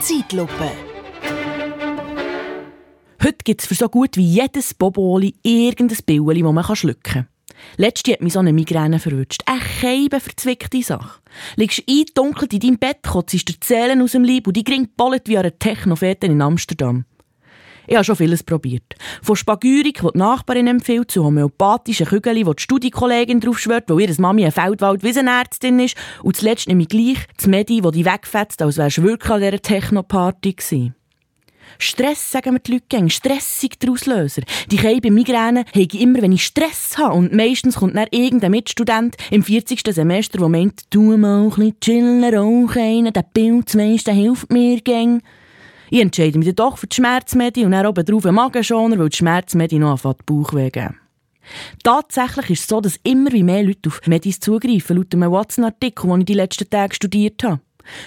Zeitlupe. Heute gibt es für so gut wie jedes Boboli irgendein Billeli, das man schlucken kann. Letzte hat mich so eine Migräne verwünscht. Eine Keibe verzwickte Sache. Liegst eindunkelt in deinem Bett, kotzt dir Zählen aus dem Leib und die gringt bollet wie eine Technofete in Amsterdam. Ich habe schon vieles probiert. Von Spagürik, die die Nachbarin empfiehlt, zu homöopathischen Kügeln, wo die Studiekollegin drauf schwört, weil ihre Mami eine Feldwald-Wiesenärztin ist. Und zuletzt nehme ich gleich das Medi, das die wegfetzt, als wärst du wirklich an dieser Techno-Party gewesen. Stress, sagen wir die Leute gern, stressig der Auslöser. Die Kei bei Migräne habe ich immer, wenn ich Stress habe. Und meistens kommt dann irgendein Mitstudent im 40. Semester, der meint, tu mal ein bisschen chillen, rauchen, der Pilz, weisst, der hilft mir gern. Ich entscheide mich dann doch für die Schmerzmedi und dann oben drauf einen Magenschoner, weil die Schmerzmedi noch anfängt Bauchweh geben. Tatsächlich ist es so, dass immer wie mehr Leute auf Medis zugreifen, laut einem Watson-Artikel, den ich die letzten Tage studiert habe.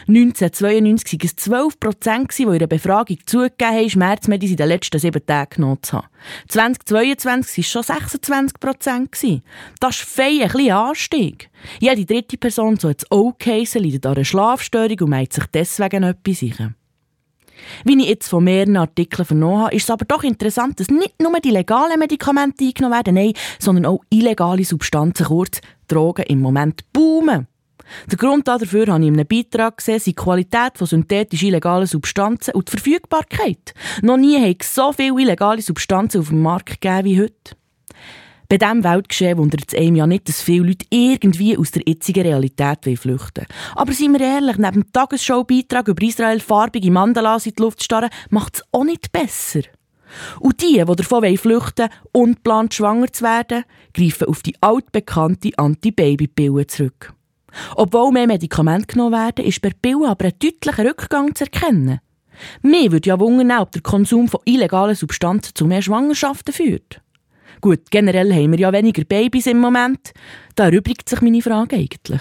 1992 waren es 12 Prozent, die in einer Befragung zugegeben haben, Schmerzmedis in den letzten sieben Tagen genommen zu haben. 2022 waren es schon 26 Prozent. Das ist fein ein bisschen Anstieg. Jede dritte Person, so jetzt okay, leidet an einer Schlafstörung und meint sich deswegen etwas sicher. Wie ich jetzt von mehreren Artikeln vernommen habe, ist es aber doch interessant, dass nicht nur die legalen Medikamente eingenommen werden, nein, sondern auch illegale Substanzen, kurz Drogen, im Moment boomen. Der Grund dafür habe ich in einem Beitrag gesehen, sind die Qualität von synthetischen illegalen Substanzen und die Verfügbarkeit. Noch nie hat es so viele illegale Substanzen auf dem Markt gegeben wie heute. Bei diesem Weltgeschehen wundert es einem ja nicht, dass viele Leute irgendwie aus der jetzigen Realität flüchten Aber seien wir ehrlich, neben dem Tagesschau-Beitrag über Israel farbige Mandalas in die Luft starren, macht es auch nicht besser. Und die, die davon flüchten, unplant schwanger zu werden, greifen auf die altbekannte Anti-Baby-Pille zurück. Obwohl mehr Medikamente genommen werden, ist bei Pille aber ein deutlicher Rückgang zu erkennen. Mir würde ja wundern, ob der Konsum von illegalen Substanzen zu mehr Schwangerschaften führt. Gut, generell haben wir ja weniger Babys im Moment. Da erübrigt sich meine Frage eigentlich.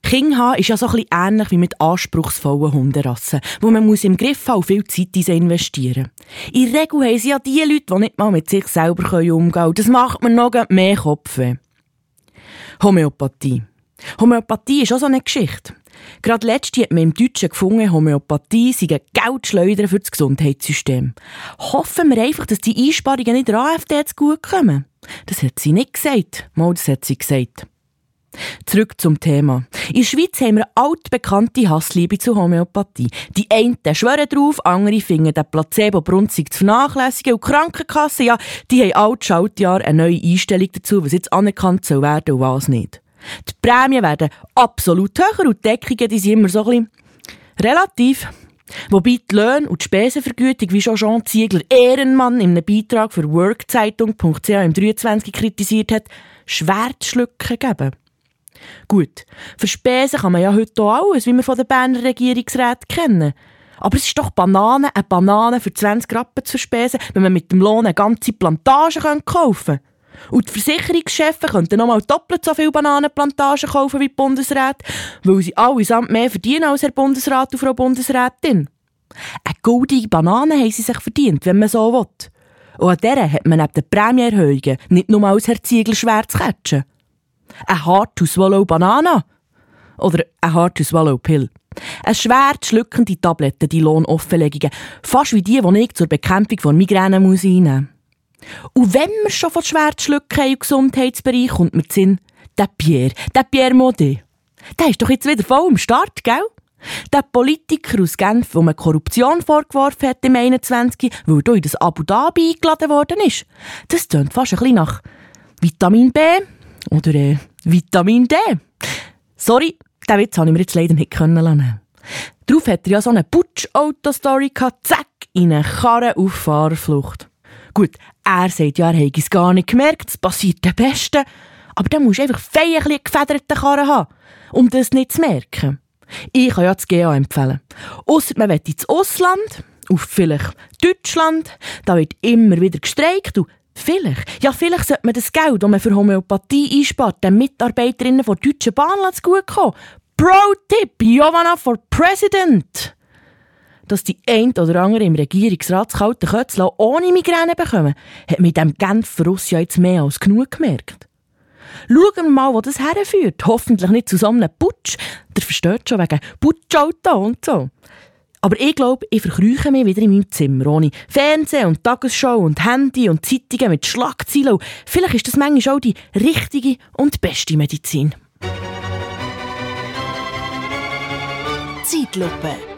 Kinder haben ist ja so ein bisschen ähnlich wie mit anspruchsvollen Hunderassen, wo man muss im Griff und viel Zeit in sie investieren In der Regel haben sie ja die Leute, die nicht mal mit sich selber umgehen können. Das macht mir noch mehr Kopfweh. Homöopathie. Homöopathie ist auch so eine Geschichte. Gerade letzte hat man im Deutschen gefunden, Homöopathie sei ein Geldschleuder für das Gesundheitssystem. Hoffen wir einfach, dass die Einsparungen nicht der AfD zu gut kommen. Das hat sie nicht gesagt. Mal, das hat sie gesagt. Zurück zum Thema. In der Schweiz haben wir eine altbekannte Hassliebe zu Homöopathie. Die einen schwören drauf, andere finden den Placebo-Brunzig zu vernachlässigen und die Krankenkassen, ja, die haben alt Schaltjahr eine neue Einstellung dazu, was jetzt anerkannt soll werden und was nicht. Die Prämien werden absolut höher und die Deckungen die sind immer so ein relativ. Wobei die Löhne und die Spesenvergütung, wie schon Jean Ziegler Ehrenmann in einem Beitrag für workzeitung.ch im 23 kritisiert hat, schwer zu schlucken geben. Gut, für Spesen kann man ja heute auch alles, wie wir von den Berner Regierungsräten kennen. Aber es ist doch Banane, eine Banane für 20 Rappen zu verspesen, wenn man mit dem Lohn eine ganze Plantage kaufen kann. Und die Versicherungschefs könnten nochmal doppelt so viele Bananenplantagen kaufen wie die Bundesräte, weil sie allesamt mehr verdienen als Herr Bundesrat und Frau Bundesrätin. Eine goldige Banane haben sie sich verdient, wenn man so will. Und an dieser hat man neben den Prämieerhöhungen nicht nur als Herr Ziegler schwer zu catchen. Ein Hard to Swallow Banana. Oder ein Hard to Swallow Pill. Eine schwer schluckende Tablette, die Lohnoffenlegungen. Fast wie die, die ich zur Bekämpfung von Migräne muss einnehmen und wenn wir schon von Schwertschlücken im Gesundheitsbereich kommt mir Sinn, der Pierre, der Pierre Modet. Der ist doch jetzt wieder voll am Start, gell? Der Politiker aus Genf, wo man Korruption vorgeworfen hat im 21, weil er in das Abu Dhabi eingeladen worden ist. Das tönt fast ein bisschen nach Vitamin B oder äh, Vitamin D. Sorry, den Witz habe ich mir jetzt leider nicht können lassen. Darauf hat er ja so eine Putsch-Auto-Story gehabt, zack, in eine Karre auf Fahrerflucht. Gut, er sagt ja, er hätte es gar nicht gemerkt, es passiert der Beste. Aber dann musst du einfach fein ein gefederte Karren haben, um das nicht zu merken. Ich kann ja das GA empfehlen. Ausser man will ins Ausland, auf vielleicht Deutschland, da wird immer wieder gestreikt und vielleicht, ja vielleicht sollte man das Geld, das man für Homöopathie einspart, den Mitarbeiterinnen der Deutschen Bahn kommen. Pro-Tipp, Giovanna for President! Dass die ein oder andere im Regierungsrat das kalte Kötzchen ohne Migräne bekommen, hat mit dem Genfer ja jetzt mehr als genug gemerkt. Schauen wir mal, wo das herführt. Hoffentlich nicht zu so einem Putsch. Der versteht schon wegen Putschauto und so. Aber ich glaube, ich verkrüche mich wieder in meinem Zimmer ohne Fernsehen und Tagesschau und Handy und Zeitungen mit Schlagzeilen. vielleicht ist das manchmal auch die richtige und beste Medizin. Zeitlupe